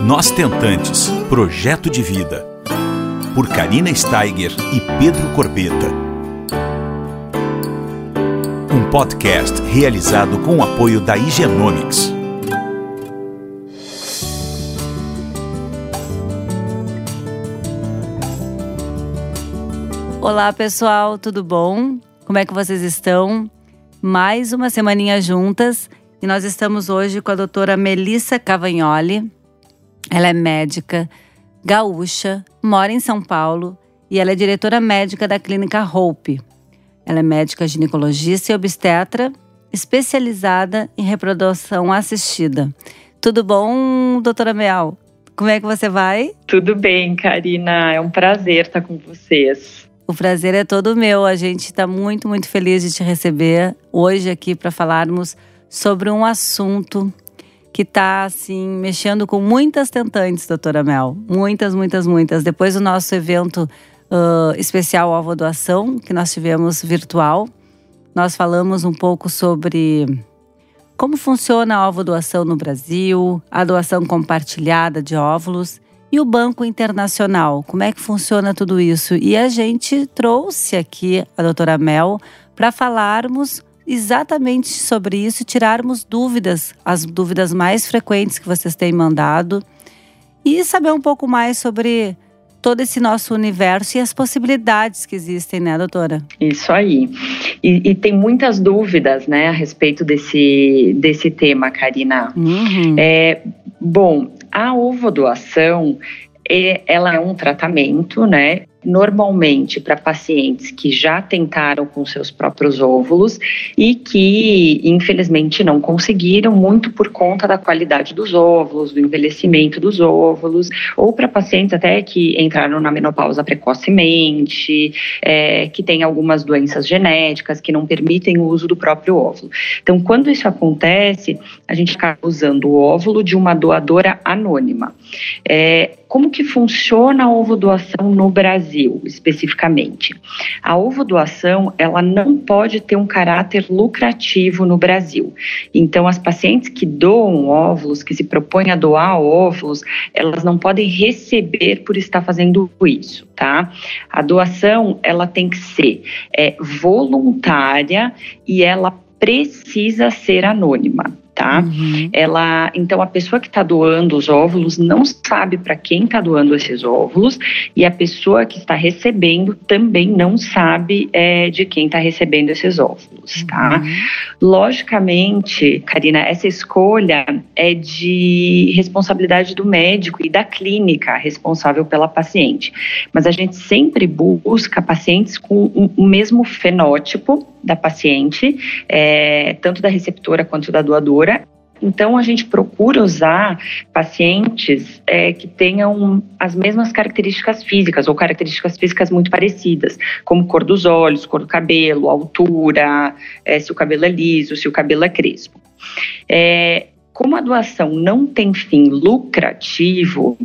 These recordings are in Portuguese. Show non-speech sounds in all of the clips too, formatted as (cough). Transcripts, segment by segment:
Nós Tentantes Projeto de Vida. Por Karina Steiger e Pedro Corbeta. Um podcast realizado com o apoio da Higienomics. Olá pessoal, tudo bom? Como é que vocês estão? Mais uma semaninha juntas e nós estamos hoje com a doutora Melissa Cavagnoli. Ela é médica, gaúcha, mora em São Paulo e ela é diretora médica da clínica Hope. Ela é médica ginecologista e obstetra, especializada em reprodução assistida. Tudo bom, doutora Mel? Como é que você vai? Tudo bem, Karina. É um prazer estar com vocês. O prazer é todo meu. A gente está muito, muito feliz de te receber hoje aqui para falarmos sobre um assunto que está assim mexendo com muitas tentantes, doutora Mel. Muitas, muitas, muitas. Depois do nosso evento uh, especial Alvo Doação, que nós tivemos virtual, nós falamos um pouco sobre como funciona a ovo doação no Brasil, a doação compartilhada de óvulos e o Banco Internacional. Como é que funciona tudo isso? E a gente trouxe aqui a doutora Mel para falarmos exatamente sobre isso tirarmos dúvidas, as dúvidas mais frequentes que vocês têm mandado e saber um pouco mais sobre todo esse nosso universo e as possibilidades que existem, né, doutora? Isso aí. E, e tem muitas dúvidas, né, a respeito desse, desse tema, Karina. Uhum. É, bom, a ovodoação, é, ela é um tratamento, né? Normalmente para pacientes que já tentaram com seus próprios óvulos e que infelizmente não conseguiram muito por conta da qualidade dos óvulos, do envelhecimento dos óvulos, ou para pacientes até que entraram na menopausa precocemente, é, que têm algumas doenças genéticas que não permitem o uso do próprio óvulo. Então, quando isso acontece, a gente acaba usando o óvulo de uma doadora anônima. É, como que funciona a ovodoação no Brasil, especificamente? A ovodoação, ela não pode ter um caráter lucrativo no Brasil. Então, as pacientes que doam óvulos, que se propõem a doar óvulos, elas não podem receber por estar fazendo isso, tá? A doação, ela tem que ser é, voluntária e ela precisa ser anônima tá? Uhum. Ela, então a pessoa que está doando os óvulos não sabe para quem está doando esses óvulos e a pessoa que está recebendo também não sabe é, de quem está recebendo esses óvulos, tá? Uhum. Logicamente, Karina, essa escolha é de responsabilidade do médico e da clínica responsável pela paciente, mas a gente sempre busca pacientes com o mesmo fenótipo da paciente, é, tanto da receptora quanto da doadora. Então, a gente procura usar pacientes é, que tenham as mesmas características físicas ou características físicas muito parecidas, como cor dos olhos, cor do cabelo, altura, é, se o cabelo é liso, se o cabelo é crespo. É, como a doação não tem fim lucrativo,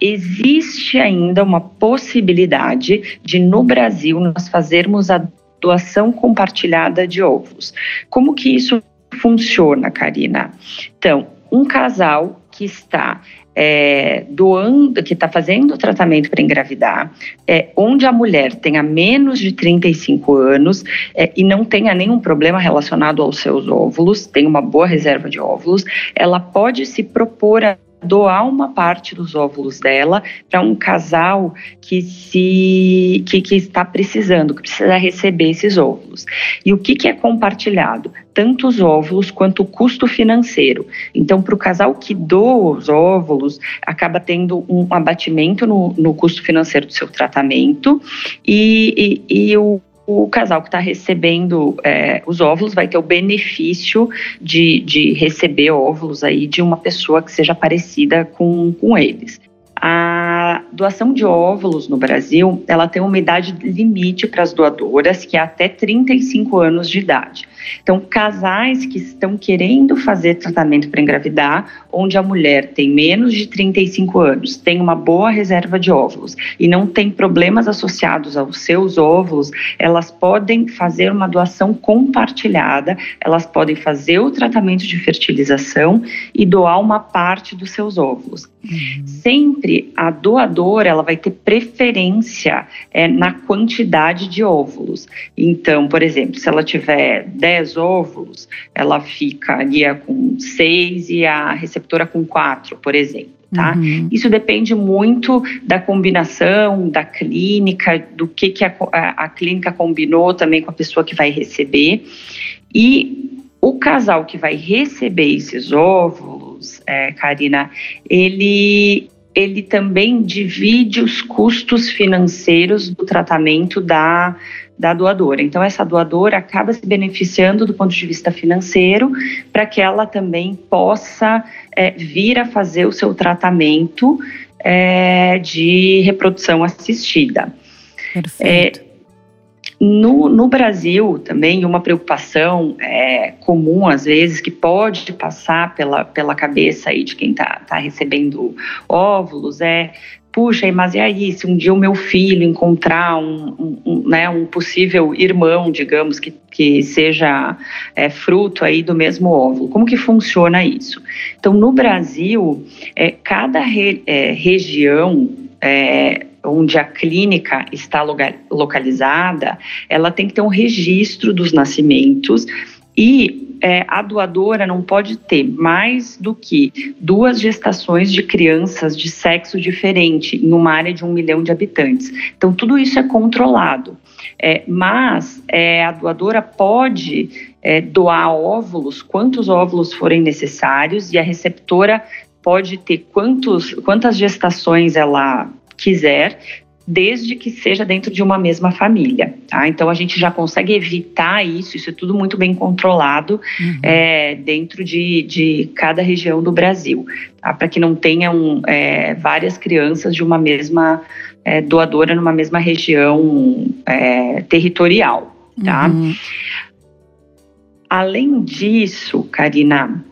existe ainda uma possibilidade de, no Brasil, nós fazermos a doação compartilhada de ovos. Como que isso funciona, Karina? Então, um casal que está é, doando, que está fazendo o tratamento para engravidar, é, onde a mulher tenha menos de 35 anos é, e não tenha nenhum problema relacionado aos seus óvulos, tem uma boa reserva de óvulos, ela pode se propor a doar uma parte dos óvulos dela para um casal que se que, que, está precisando, que precisa receber esses óvulos. E o que, que é compartilhado? Tanto os óvulos quanto o custo financeiro. Então, para o casal que doa os óvulos, acaba tendo um abatimento no, no custo financeiro do seu tratamento e, e, e o o casal que está recebendo é, os óvulos vai ter o benefício de, de receber óvulos aí de uma pessoa que seja parecida com, com eles. A doação de óvulos no Brasil, ela tem uma idade limite para as doadoras, que é até 35 anos de idade. Então, casais que estão querendo fazer tratamento para engravidar, onde a mulher tem menos de 35 anos, tem uma boa reserva de óvulos e não tem problemas associados aos seus óvulos, elas podem fazer uma doação compartilhada, elas podem fazer o tratamento de fertilização e doar uma parte dos seus óvulos. Uhum. Sempre a doadora ela vai ter preferência é, na quantidade de óvulos. Então, por exemplo, se ela tiver 10 óvulos, ela ficaria com 6 e a receptora com 4, por exemplo. Tá? Uhum. Isso depende muito da combinação, da clínica, do que, que a, a, a clínica combinou também com a pessoa que vai receber. E o casal que vai receber esses óvulos, é, Karina, ele ele também divide os custos financeiros do tratamento da, da doadora. Então, essa doadora acaba se beneficiando do ponto de vista financeiro para que ela também possa é, vir a fazer o seu tratamento é, de reprodução assistida. Perfeito. É, no, no, Brasil, também, uma preocupação é, comum, às vezes, que pode passar pela, pela cabeça aí de quem está tá recebendo óvulos é puxa, mas e aí, se um dia o meu filho encontrar um, um, um né, um possível irmão, digamos, que, que seja é, fruto aí do mesmo óvulo, como que funciona isso? Então, no Brasil, é, cada re, é, região é, onde a clínica está localizada, ela tem que ter um registro dos nascimentos e é, a doadora não pode ter mais do que duas gestações de crianças de sexo diferente em uma área de um milhão de habitantes. Então, tudo isso é controlado. É, mas é, a doadora pode é, doar óvulos, quantos óvulos forem necessários, e a receptora pode ter quantos, quantas gestações ela quiser, desde que seja dentro de uma mesma família. Tá? Então a gente já consegue evitar isso, isso é tudo muito bem controlado uhum. é, dentro de, de cada região do Brasil, tá? para que não tenham é, várias crianças de uma mesma é, doadora numa mesma região é, territorial. Tá? Uhum. Além disso, Karina,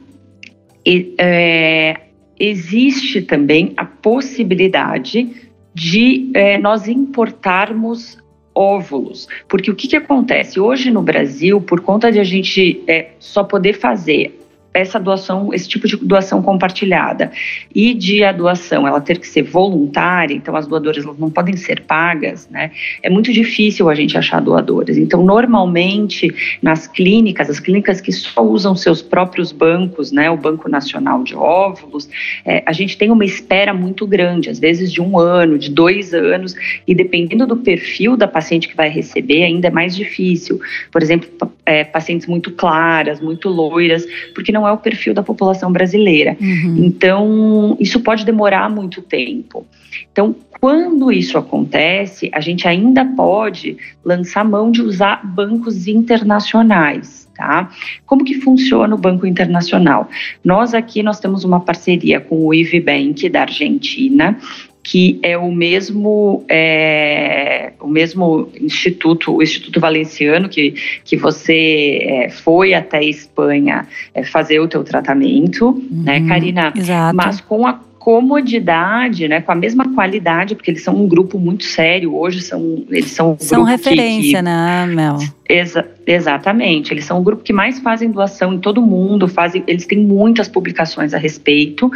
é, existe também a possibilidade de é, nós importarmos óvulos. Porque o que, que acontece? Hoje no Brasil, por conta de a gente é, só poder fazer essa doação, esse tipo de doação compartilhada e de a doação ela ter que ser voluntária, então as doadoras não podem ser pagas, né? É muito difícil a gente achar doadoras. Então, normalmente nas clínicas, as clínicas que só usam seus próprios bancos, né, o Banco Nacional de Óvulos, é, a gente tem uma espera muito grande, às vezes de um ano, de dois anos, e dependendo do perfil da paciente que vai receber, ainda é mais difícil. Por exemplo, é, pacientes muito claras, muito loiras, porque não é o perfil da população brasileira. Uhum. Então, isso pode demorar muito tempo. Então, quando isso acontece, a gente ainda pode lançar mão de usar bancos internacionais. Tá? Como que funciona o Banco Internacional? Nós aqui nós temos uma parceria com o IV Bank da Argentina que é o mesmo é, o mesmo instituto, o Instituto Valenciano que, que você é, foi até a Espanha é, fazer o teu tratamento, né, uhum, né, Karina? Exato. Mas com a comodidade, né, com a mesma qualidade, porque eles são um grupo muito sério. Hoje são eles são um são referência, que, que, né, Mel? Exa exatamente. Eles são o grupo que mais fazem doação em todo mundo. Fazem, eles têm muitas publicações a respeito.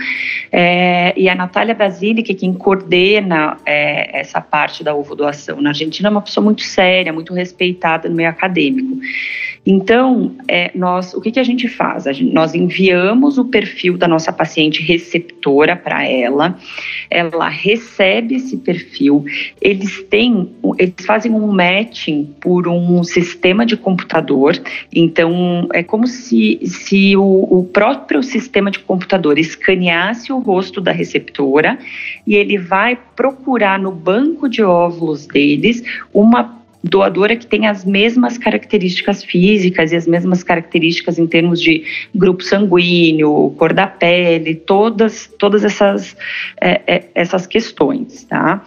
É, e a Natália Basile, que é quem coordena é, essa parte da ovo doação na Argentina, é uma pessoa muito séria, muito respeitada no meio acadêmico. Então, é, nós, o que, que a gente faz? A gente, nós enviamos o perfil da nossa paciente receptora para ela, ela recebe esse perfil, eles têm, eles fazem um matching por um sistema de computador, então é como se, se o, o próprio sistema de computador escaneasse o rosto da receptora e ele vai procurar no banco de óvulos deles uma doadora que tem as mesmas características físicas e as mesmas características em termos de grupo sanguíneo, cor da pele, todas, todas essas, é, é, essas questões, tá?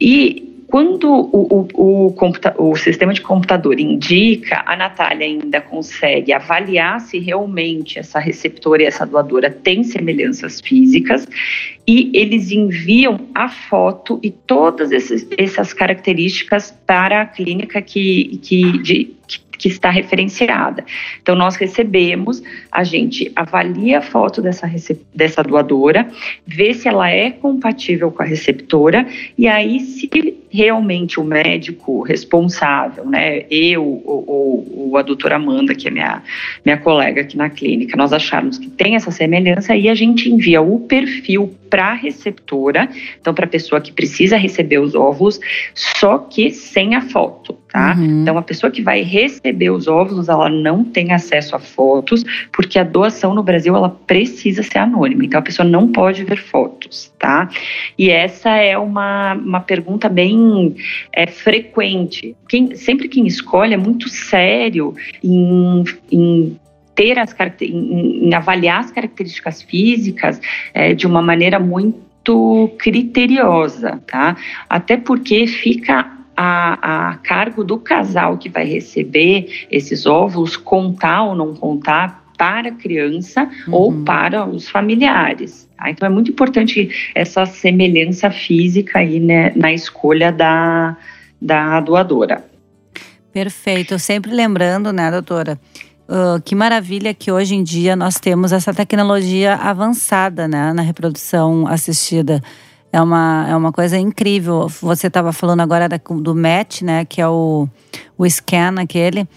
E quando o, o, o, o, sistema de computador indica, a Natália ainda consegue avaliar se realmente essa receptora e essa doadora têm semelhanças físicas e eles enviam a foto e todas esses, essas características para a clínica que, que, de, que que está referenciada. Então, nós recebemos, a gente avalia a foto dessa, dessa doadora, vê se ela é compatível com a receptora, e aí, se realmente o médico responsável, né, eu ou, ou, a doutora Amanda, que é minha, minha colega aqui na clínica, nós acharmos que tem essa semelhança, aí a gente envia o perfil para a receptora, então para a pessoa que precisa receber os óvulos, só que sem a foto, tá? Uhum. Então a pessoa que vai receber os óvulos, ela não tem acesso a fotos, porque a doação no Brasil ela precisa ser anônima, então a pessoa não pode ver fotos, tá? E essa é uma, uma pergunta bem é, frequente. Quem, sempre quem escolhe é muito sério em, em ter as em, em avaliar as características físicas é, de uma maneira muito criteriosa, tá? Até porque fica a, a, cargo do casal que vai receber esses óvulos contar ou não contar para a criança uhum. ou para os familiares. Tá? Então é muito importante essa semelhança física aí né, na escolha da, da doadora. Perfeito. Sempre lembrando, né, doutora, Uh, que maravilha que hoje em dia nós temos essa tecnologia avançada né, na reprodução assistida. É uma, é uma coisa incrível. Você estava falando agora da, do MET, né? Que é o, o scan aquele.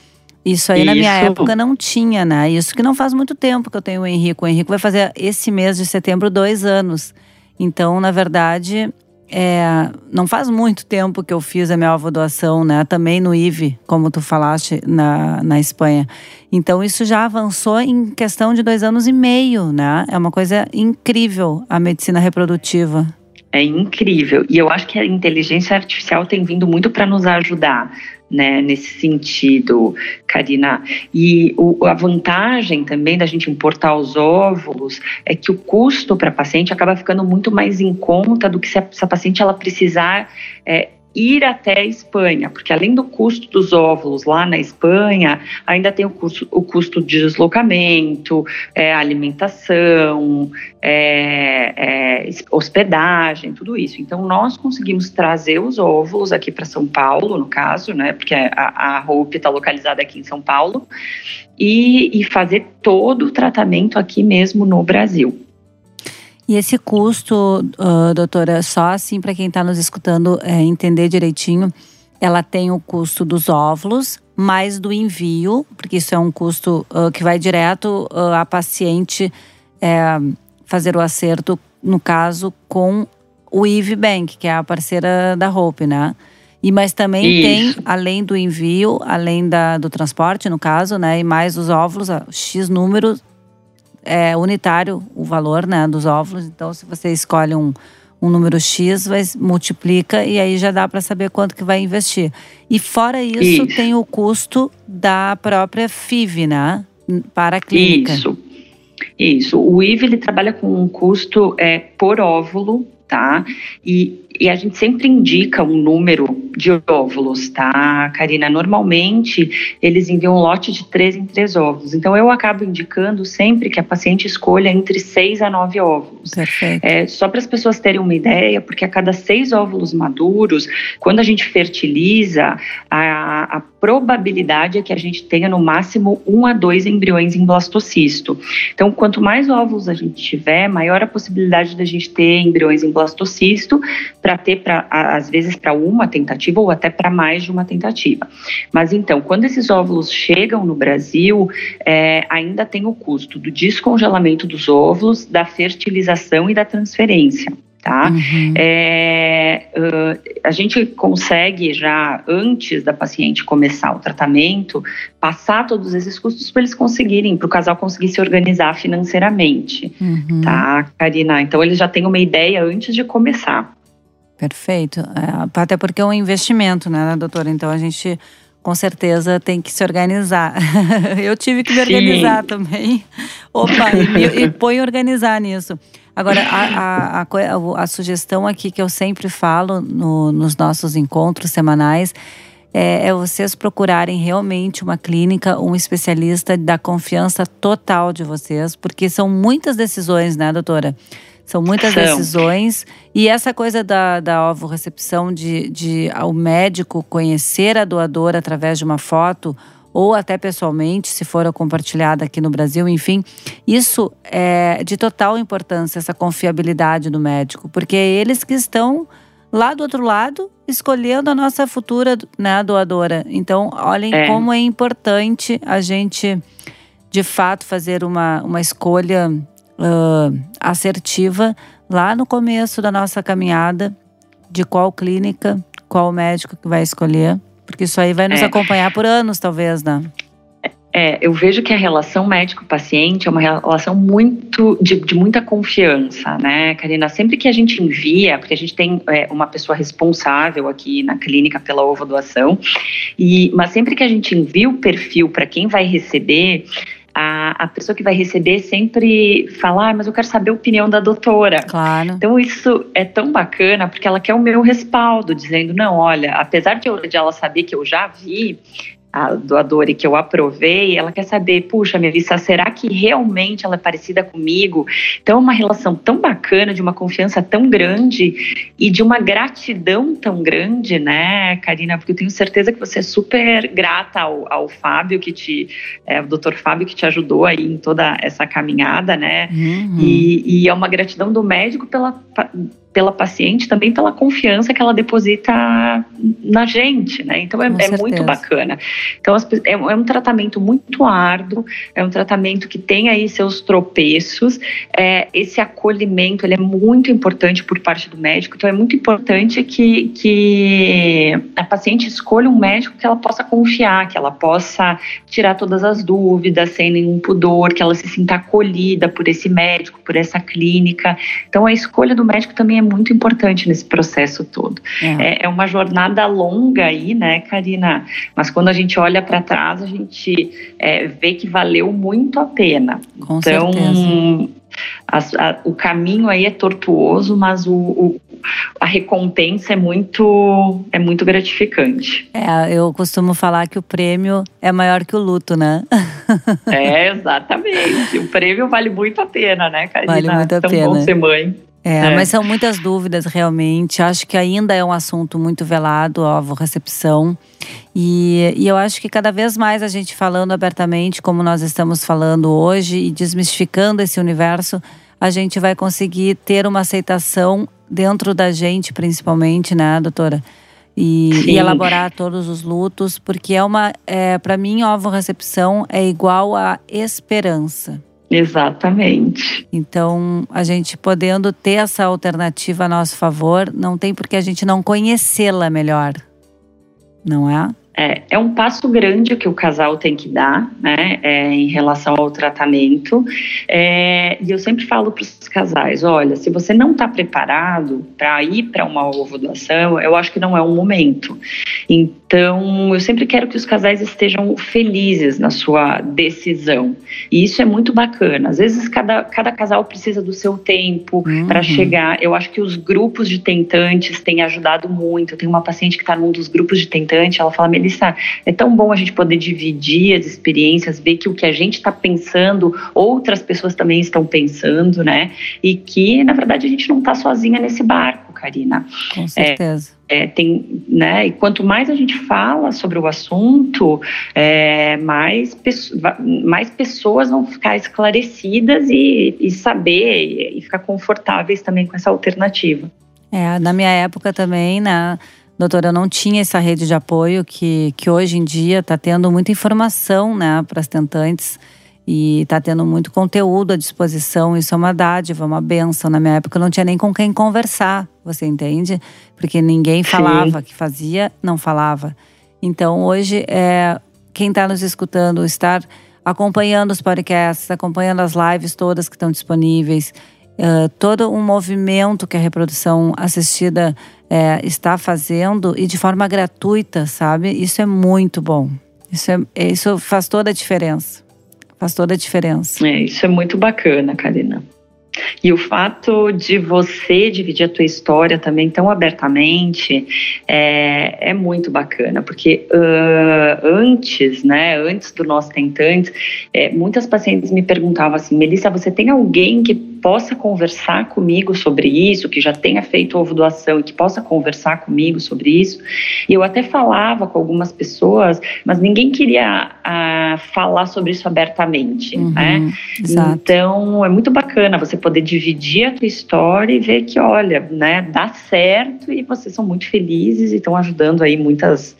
Isso aí Isso. na minha época não tinha, né? Isso que não faz muito tempo que eu tenho o Henrique. O Henrique vai fazer esse mês de setembro dois anos. Então, na verdade, é, não faz muito tempo que eu fiz a minha doação, né? Também no IVE, como tu falaste, na, na Espanha. Então isso já avançou em questão de dois anos e meio, né? É uma coisa incrível a medicina reprodutiva. É incrível. E eu acho que a inteligência artificial tem vindo muito para nos ajudar né, nesse sentido, Karina. E o, a vantagem também da gente importar os óvulos é que o custo para a paciente acaba ficando muito mais em conta do que se a, se a paciente ela precisar é, ir até a Espanha, porque além do custo dos óvulos lá na Espanha, ainda tem o custo, o custo de deslocamento, é, alimentação, é, é, hospedagem, tudo isso. Então, nós conseguimos trazer os óvulos aqui para São Paulo, no caso, né, porque a, a Hope está localizada aqui em São Paulo, e, e fazer todo o tratamento aqui mesmo no Brasil. E esse custo, uh, doutora, só assim para quem está nos escutando é, entender direitinho, ela tem o custo dos óvulos, mais do envio, porque isso é um custo uh, que vai direto uh, à paciente é, fazer o acerto, no caso, com o IV Bank, que é a parceira da Hope, né? E mas também Isso. tem, além do envio, além da, do transporte, no caso, né? E mais os óvulos, X número é unitário o valor né, dos óvulos. Então, se você escolhe um, um número X, vai, multiplica e aí já dá para saber quanto que vai investir. E fora isso, isso, tem o custo da própria FIV, né? Para a clínica. Isso. Isso. O IV ele trabalha com um custo é, por óvulo, tá? E e a gente sempre indica um número de óvulos, tá, Karina? Normalmente eles enviam um lote de três em três óvulos. Então eu acabo indicando sempre que a paciente escolha entre seis a nove óvulos. Perfeito. É, só para as pessoas terem uma ideia, porque a cada seis óvulos maduros, quando a gente fertiliza, a, a probabilidade é que a gente tenha no máximo um a dois embriões em blastocisto. Então, quanto mais óvulos a gente tiver, maior a possibilidade da gente ter embriões em blastocisto para ter, pra, às vezes, para uma tentativa ou até para mais de uma tentativa. Mas então, quando esses óvulos chegam no Brasil, é, ainda tem o custo do descongelamento dos óvulos, da fertilização e da transferência tá? Uhum. É, uh, a gente consegue já antes da paciente começar o tratamento passar todos esses custos para eles conseguirem, para o casal conseguir se organizar financeiramente, uhum. tá, Karina? Então eles já têm uma ideia antes de começar. Perfeito. É, até porque é um investimento, né, doutora? Então a gente com certeza tem que se organizar. (laughs) Eu tive que me organizar Sim. também. Opa, e, e põe organizar nisso. Agora, a, a, a, a, sugestão aqui que eu sempre falo no, nos nossos encontros semanais é, é, vocês procurarem realmente uma clínica, um especialista da confiança total de vocês, porque são muitas decisões, né, doutora? São muitas são. decisões. E essa coisa da, da ovo-recepção, de, de o médico conhecer a doadora através de uma foto ou até pessoalmente, se for compartilhada aqui no Brasil, enfim, isso é de total importância, essa confiabilidade do médico, porque é eles que estão lá do outro lado escolhendo a nossa futura né, doadora. Então, olhem é. como é importante a gente, de fato, fazer uma, uma escolha uh, assertiva lá no começo da nossa caminhada de qual clínica, qual médico que vai escolher. Porque isso aí vai nos é. acompanhar por anos, talvez, né? É, eu vejo que a relação médico-paciente é uma relação muito de, de, muita confiança, né, Karina? Sempre que a gente envia, porque a gente tem é, uma pessoa responsável aqui na clínica pela ovo doação, e, mas sempre que a gente envia o perfil para quem vai receber, a, a pessoa que vai receber sempre falar, ah, mas eu quero saber a opinião da doutora. Claro. Então isso é tão bacana porque ela quer o meu respaldo, dizendo, não, olha, apesar de, eu, de ela saber que eu já vi, a doadora e que eu aprovei, ela quer saber, puxa, Melissa, será que realmente ela é parecida comigo? Então, é uma relação tão bacana, de uma confiança tão grande e de uma gratidão tão grande, né, Karina? Porque eu tenho certeza que você é super grata ao, ao Fábio, que te, é, o doutor Fábio, que te ajudou aí em toda essa caminhada, né? Uhum. E, e é uma gratidão do médico pela pela paciente, também pela confiança que ela deposita na gente, né? Então é, é muito bacana. Então é, é, um tratamento muito árduo, é um tratamento que tem aí seus tropeços. É, esse acolhimento ele é muito importante por parte do médico. Então é muito importante que, que a paciente escolha um médico que ela possa confiar, que ela possa tirar todas as dúvidas sem nenhum pudor, que ela se sinta acolhida por esse médico, por essa clínica. Então a escolha do médico também é é muito importante nesse processo todo. É, é, é uma jornada longa aí, né, Karina? Mas quando a gente olha para trás, a gente é, vê que valeu muito a pena. Com então, certeza. A, o caminho aí é tortuoso, mas o, o, a recompensa é muito é muito gratificante. É, eu costumo falar que o prêmio é maior que o luto, né? é, exatamente. O prêmio vale muito a pena, né, Karina? Vale muito a Tão pena. bom ser mãe. É, é, mas são muitas dúvidas realmente. Acho que ainda é um assunto muito velado, a recepção. E, e eu acho que cada vez mais a gente falando abertamente, como nós estamos falando hoje, e desmistificando esse universo, a gente vai conseguir ter uma aceitação dentro da gente, principalmente, né, doutora? E, e elaborar todos os lutos, porque é uma, é, para mim, ovo recepção é igual a esperança. Exatamente. Então, a gente podendo ter essa alternativa a nosso favor, não tem por que a gente não conhecê-la melhor, não é? É, é um passo grande que o casal tem que dar, né, é, em relação ao tratamento. É, e eu sempre falo para os casais: olha, se você não está preparado para ir para uma ovulação, eu acho que não é o momento. Então, eu sempre quero que os casais estejam felizes na sua decisão. E isso é muito bacana. Às vezes, cada, cada casal precisa do seu tempo uhum. para chegar. Eu acho que os grupos de tentantes têm ajudado muito. Eu tenho uma paciente que está num dos grupos de tentante, ela fala: Melissa, é tão bom a gente poder dividir as experiências, ver que o que a gente está pensando, outras pessoas também estão pensando, né? E que, na verdade, a gente não está sozinha nesse barco, Karina. Com certeza. É, é, tem, né, e quanto mais a gente fala sobre o assunto, é, mais, mais pessoas vão ficar esclarecidas e, e saber e ficar confortáveis também com essa alternativa. É, na minha época também, né? Doutora, eu não tinha essa rede de apoio que, que hoje em dia está tendo muita informação né, para as tentantes e está tendo muito conteúdo à disposição. Isso é uma dádiva, uma benção. Na minha época eu não tinha nem com quem conversar, você entende? Porque ninguém falava Sim. que fazia, não falava. Então hoje é quem está nos escutando, estar acompanhando os podcasts, acompanhando as lives todas que estão disponíveis, uh, todo um movimento que a reprodução assistida é, está fazendo e de forma gratuita, sabe? Isso é muito bom. Isso, é, isso faz toda a diferença. Faz toda a diferença. É, isso é muito bacana, Karina. E o fato de você dividir a tua história também tão abertamente é, é muito bacana, porque uh, antes, né, antes do nosso tentante, é, muitas pacientes me perguntavam assim, Melissa, você tem alguém que possa conversar comigo sobre isso, que já tenha feito ovo doação e que possa conversar comigo sobre isso? E eu até falava com algumas pessoas, mas ninguém queria uh, falar sobre isso abertamente, uhum, né? Exato. Então, é muito bacana você poder dividir a tua história e ver que, olha, né, dá certo e vocês são muito felizes e estão ajudando aí muitas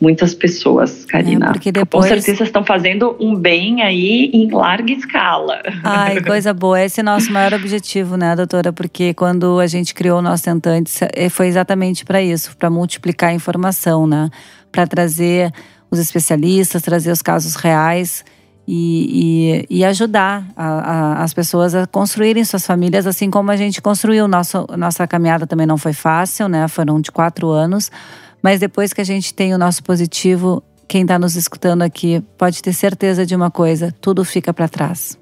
muitas pessoas, Karina. É, porque depois... Com certeza estão fazendo um bem aí em larga escala. Ai, (laughs) coisa boa. Esse é o nosso maior objetivo, né, doutora? Porque quando a gente criou o nosso Tentante, é, foi exatamente para isso, para multiplicar a informação, né? Para trazer os especialistas, trazer os casos reais e, e, e ajudar a, a, as pessoas a construírem suas famílias, assim como a gente construiu. Nosso, nossa caminhada também não foi fácil, né? Foram de quatro anos. Mas depois que a gente tem o nosso positivo, quem está nos escutando aqui pode ter certeza de uma coisa: tudo fica para trás.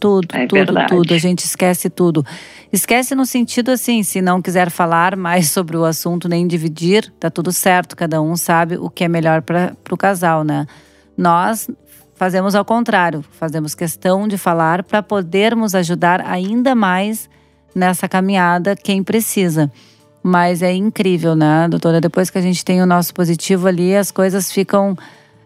Tudo, é tudo, verdade. tudo. A gente esquece tudo. Esquece no sentido assim, se não quiser falar mais (laughs) sobre o assunto nem dividir, tá tudo certo. Cada um sabe o que é melhor para o casal, né? Nós fazemos ao contrário, fazemos questão de falar para podermos ajudar ainda mais nessa caminhada quem precisa. Mas é incrível, né, doutora? Depois que a gente tem o nosso positivo ali, as coisas ficam.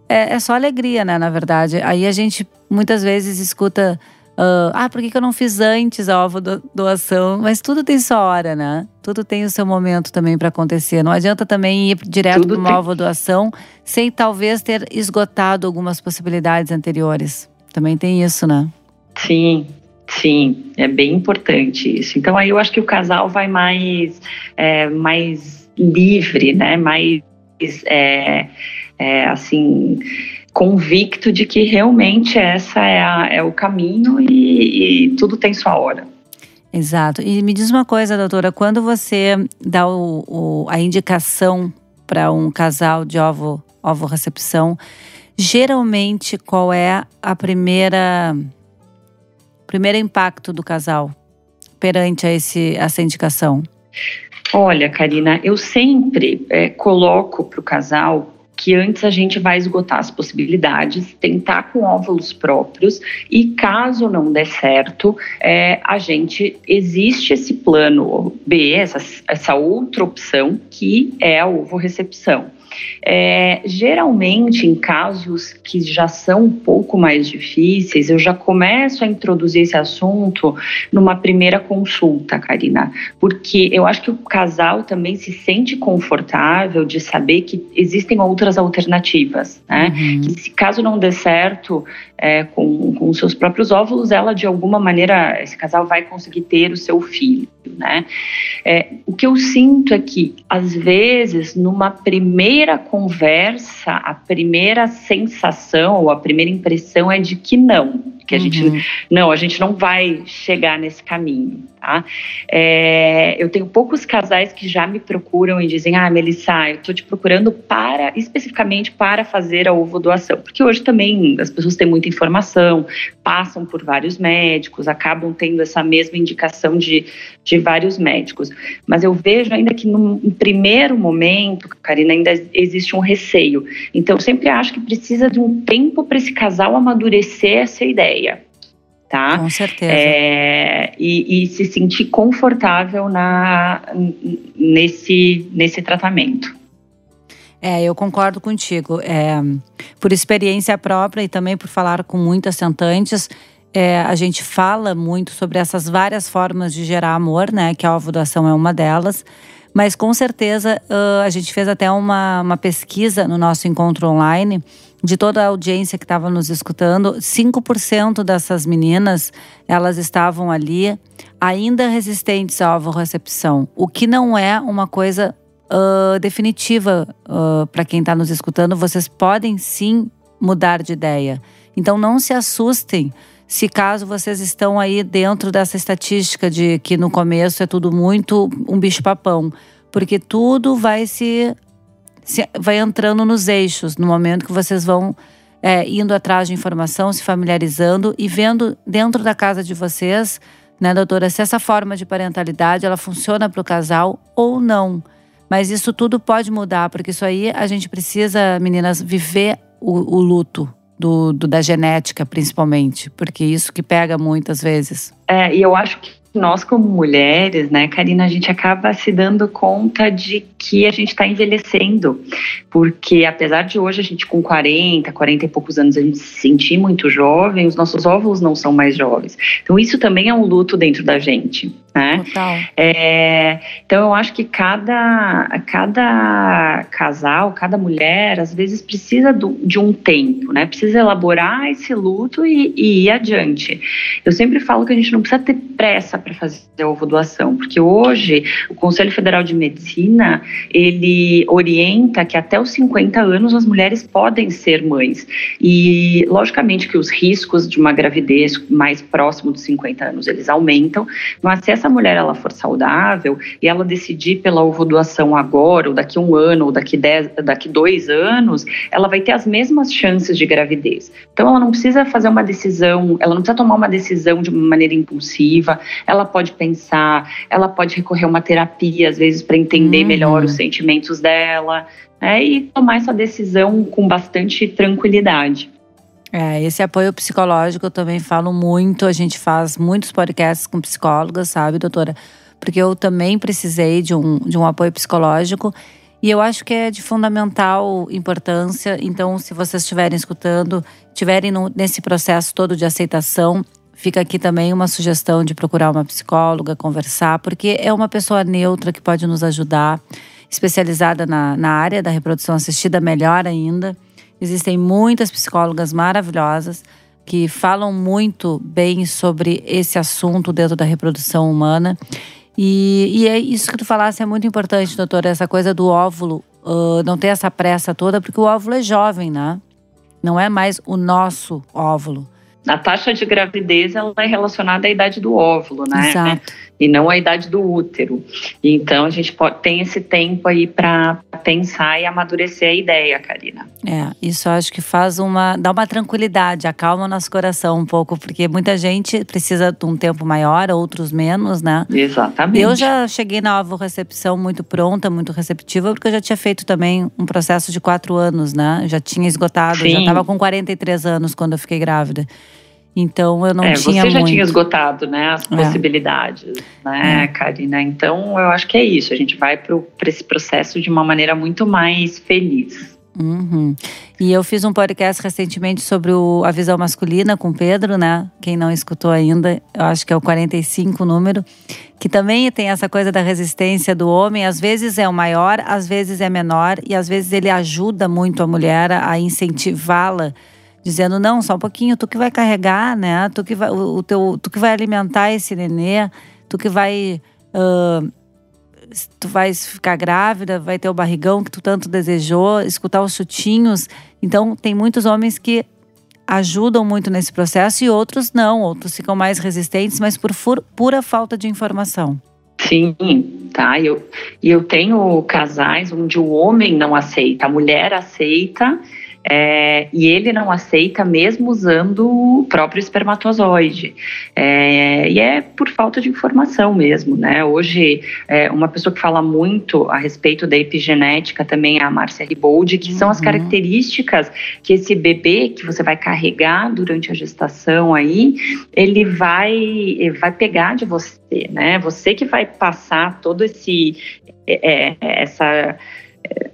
É, é só alegria, né, na verdade. Aí a gente muitas vezes escuta. Uh, ah, por que, que eu não fiz antes a ovo doação? Mas tudo tem sua hora, né? Tudo tem o seu momento também para acontecer. Não adianta também ir direto para uma ovo doação sem talvez ter esgotado algumas possibilidades anteriores. Também tem isso, né? Sim, Sim, é bem importante isso. Então aí eu acho que o casal vai mais, é, mais livre, né? Mais é, é, assim convicto de que realmente essa é, a, é o caminho e, e, tudo tem sua hora. Exato. E me diz uma coisa, doutora, quando você dá o, o, a indicação para um casal de ovo, ovo recepção, geralmente qual é a primeira primeiro impacto do casal perante a esse, essa indicação? Olha, Karina, eu sempre é, coloco para o casal que antes a gente vai esgotar as possibilidades, tentar com óvulos próprios e caso não der certo, é, a gente existe esse plano B, essa, essa outra opção que é a ovo recepção. É, geralmente, em casos que já são um pouco mais difíceis, eu já começo a introduzir esse assunto numa primeira consulta, Karina, porque eu acho que o casal também se sente confortável de saber que existem outras alternativas, né? Uhum. Que se caso não dê certo é, com, com seus próprios óvulos, ela de alguma maneira, esse casal vai conseguir ter o seu filho, né? É, o que eu sinto é que, às vezes, numa primeira conversa, a primeira sensação ou a primeira impressão é de que não, que a uhum. gente não, a gente não vai chegar nesse caminho, tá? É, eu tenho poucos casais que já me procuram e dizem, ah, Melissa, eu estou te procurando para especificamente para fazer a ovo doação, porque hoje também as pessoas têm muita informação, passam por vários médicos, acabam tendo essa mesma indicação de, de vários médicos, mas eu vejo ainda que num primeiro momento, Karina, ainda existe um receio. Então, eu sempre acho que precisa de um tempo para esse casal amadurecer essa ideia. Tá? Com certeza. É, e, e, se sentir confortável na, nesse, nesse tratamento. É, eu concordo contigo. É, por experiência própria e também por falar com muitas sentantes, é, a gente fala muito sobre essas várias formas de gerar amor, né? Que a ovulação é uma delas. Mas com certeza uh, a gente fez até uma, uma pesquisa no nosso encontro online de toda a audiência que estava nos escutando, 5% dessas meninas, elas estavam ali ainda resistentes à ovorecepção, o que não é uma coisa uh, definitiva uh, para quem está nos escutando. Vocês podem sim mudar de ideia. Então não se assustem se caso vocês estão aí dentro dessa estatística de que no começo é tudo muito um bicho-papão, porque tudo vai se, vai entrando nos eixos no momento que vocês vão é, indo atrás de informação, se familiarizando e vendo dentro da casa de vocês né, doutora, se essa forma de parentalidade ela funciona para o casal ou não. Mas isso tudo pode mudar, porque isso aí a gente precisa, meninas, viver o, o luto, do, do, da genética, principalmente, porque isso que pega muitas vezes. É, e eu acho que nós como mulheres, né, Karina, a gente acaba se dando conta de que a gente está envelhecendo, porque apesar de hoje a gente com 40, 40 e poucos anos a gente se sentir muito jovem, os nossos óvulos não são mais jovens. Então isso também é um luto dentro da gente, né? É, então eu acho que cada, cada casal, cada mulher, às vezes precisa do, de um tempo, né? Precisa elaborar esse luto e, e ir adiante. Eu sempre falo que a gente não precisa ter pressa para fazer a ovo doação, porque hoje o Conselho Federal de Medicina ele orienta que até os 50 anos as mulheres podem ser mães e logicamente que os riscos de uma gravidez mais próximo dos 50 anos eles aumentam, mas se essa mulher ela for saudável e ela decidir pela ovo doação agora ou daqui um ano ou daqui dez, daqui dois anos, ela vai ter as mesmas chances de gravidez. Então ela não precisa fazer uma decisão, ela não precisa tomar uma decisão de uma maneira impulsiva, ela pode pensar, ela pode recorrer a uma terapia, às vezes, para entender uhum. melhor os sentimentos dela, né, e tomar essa decisão com bastante tranquilidade. É, esse apoio psicológico eu também falo muito. A gente faz muitos podcasts com psicólogas, sabe, doutora? Porque eu também precisei de um, de um apoio psicológico. E eu acho que é de fundamental importância. Então, se vocês estiverem escutando, estiverem nesse processo todo de aceitação, Fica aqui também uma sugestão de procurar uma psicóloga, conversar, porque é uma pessoa neutra que pode nos ajudar, especializada na, na área da reprodução assistida, melhor ainda. Existem muitas psicólogas maravilhosas que falam muito bem sobre esse assunto dentro da reprodução humana. E, e é isso que tu falasse é muito importante, doutora, essa coisa do óvulo, uh, não ter essa pressa toda, porque o óvulo é jovem, né? Não é mais o nosso óvulo. A taxa de gravidez ela é relacionada à idade do óvulo, né? Exato. E não à idade do útero. Então a gente pode, tem esse tempo aí para pensar e amadurecer a ideia, Karina. É, isso acho que faz uma. dá uma tranquilidade, acalma o nosso coração um pouco, porque muita gente precisa de um tempo maior, outros menos, né? Exatamente. Eu já cheguei na recepção muito pronta, muito receptiva, porque eu já tinha feito também um processo de quatro anos, né? Já tinha esgotado, já estava com 43 anos quando eu fiquei grávida. Então eu não é, tinha Você já muito. tinha esgotado, né, as é. possibilidades, né, é. Karina? Então eu acho que é isso. A gente vai para esse processo de uma maneira muito mais feliz. Uhum. E eu fiz um podcast recentemente sobre o, a visão masculina com o Pedro, né? Quem não escutou ainda, eu acho que é o 45 número, que também tem essa coisa da resistência do homem. Às vezes é o maior, às vezes é menor, e às vezes ele ajuda muito a mulher a incentivá-la dizendo não, só um pouquinho, tu que vai carregar, né? Tu que vai, o, teu, tu que vai alimentar esse nenê, tu que vai, uh, tu vai ficar grávida, vai ter o barrigão que tu tanto desejou, escutar os chutinhos. Então tem muitos homens que ajudam muito nesse processo e outros não, outros ficam mais resistentes, mas por pura falta de informação. Sim, tá. E eu, eu tenho casais onde o homem não aceita, a mulher aceita é, e ele não aceita mesmo usando o próprio espermatozoide. É, e é por falta de informação mesmo, né? Hoje, é, uma pessoa que fala muito a respeito da epigenética também é a Márcia Riboldi, que uhum. são as uhum. características que esse bebê que você vai carregar durante a gestação aí, ele vai, vai pegar de você, né? Você que vai passar todo esse é, é, essa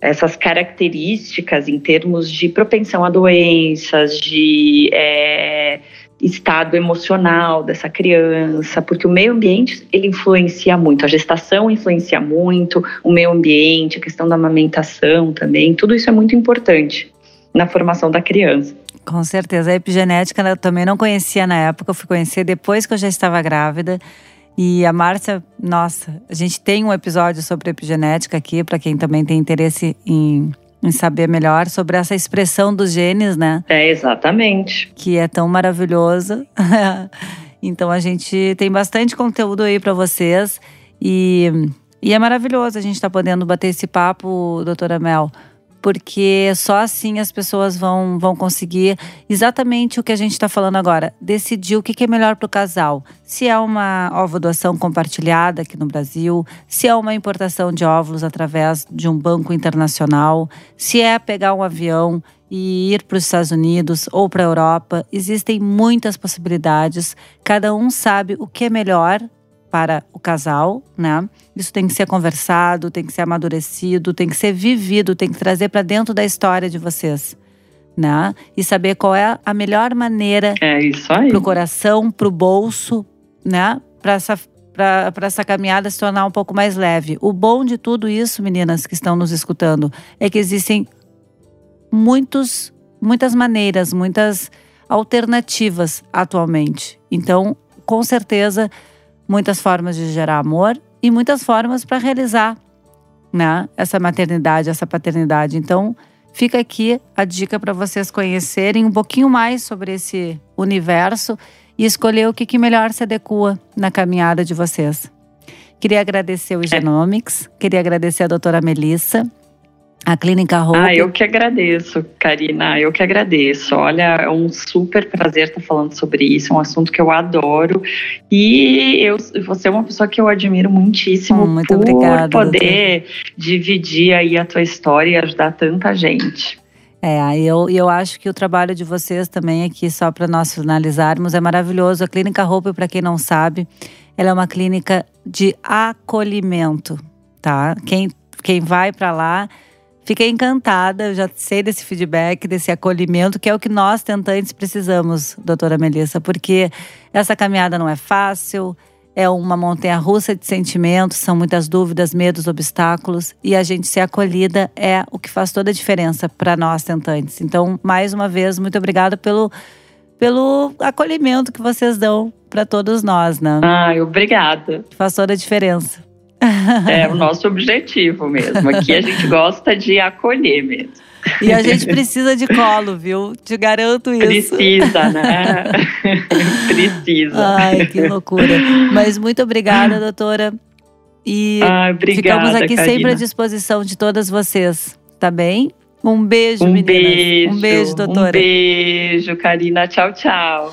essas características em termos de propensão a doenças, de é, estado emocional dessa criança, porque o meio ambiente ele influencia muito, a gestação influencia muito, o meio ambiente, a questão da amamentação também, tudo isso é muito importante na formação da criança. Com certeza, a epigenética eu também não conhecia na época, eu fui conhecer depois que eu já estava grávida. E a Márcia, nossa, a gente tem um episódio sobre epigenética aqui, para quem também tem interesse em, em saber melhor sobre essa expressão dos genes, né? É, exatamente. Que é tão maravilhosa. (laughs) então a gente tem bastante conteúdo aí para vocês. E, e é maravilhoso a gente estar tá podendo bater esse papo, doutora Mel, porque só assim as pessoas vão, vão conseguir exatamente o que a gente está falando agora, decidir o que, que é melhor para o casal. Se é uma ovo-doação compartilhada aqui no Brasil, se é uma importação de óvulos através de um banco internacional, se é pegar um avião e ir para os Estados Unidos ou para a Europa. Existem muitas possibilidades. Cada um sabe o que é melhor para o casal, né? Isso tem que ser conversado, tem que ser amadurecido, tem que ser vivido, tem que trazer para dentro da história de vocês, né? E saber qual é a melhor maneira é isso aí. pro coração, pro bolso, né? Para essa para essa caminhada se tornar um pouco mais leve. O bom de tudo isso, meninas que estão nos escutando, é que existem muitos, muitas maneiras, muitas alternativas atualmente. Então, com certeza, muitas formas de gerar amor e muitas formas para realizar né, essa maternidade, essa paternidade. Então, fica aqui a dica para vocês conhecerem um pouquinho mais sobre esse universo e escolher o que, que melhor se adequa na caminhada de vocês. Queria agradecer o Genomics, queria agradecer a doutora Melissa a Clínica Hope. Ah, eu que agradeço, Karina, eu que agradeço. Olha, é um super prazer estar falando sobre isso, é um assunto que eu adoro. E eu, você é uma pessoa que eu admiro muitíssimo hum, Muito por obrigada, poder dividir aí a tua história e ajudar tanta gente. É, eu, eu acho que o trabalho de vocês também aqui, só para nós finalizarmos, é maravilhoso. A Clínica Hope, para quem não sabe, ela é uma clínica de acolhimento, tá? Quem, quem vai para lá Fiquei encantada, eu já sei desse feedback, desse acolhimento, que é o que nós tentantes precisamos, doutora Melissa, porque essa caminhada não é fácil, é uma montanha russa de sentimentos, são muitas dúvidas, medos, obstáculos, e a gente ser acolhida é o que faz toda a diferença para nós tentantes. Então, mais uma vez, muito obrigada pelo, pelo acolhimento que vocês dão para todos nós, né? Ai, obrigada. Faz toda a diferença. É o (laughs) nosso objetivo mesmo. Aqui a gente gosta de acolher mesmo. E a gente precisa de colo, viu? Te garanto isso. Precisa, né? (laughs) precisa. Ai, que loucura. Mas muito obrigada, doutora. E obrigada, ficamos aqui Karina. sempre à disposição de todas vocês, tá bem? Um beijo, um meninas. Beijo, um beijo, doutora. Um beijo, Karina. Tchau, tchau.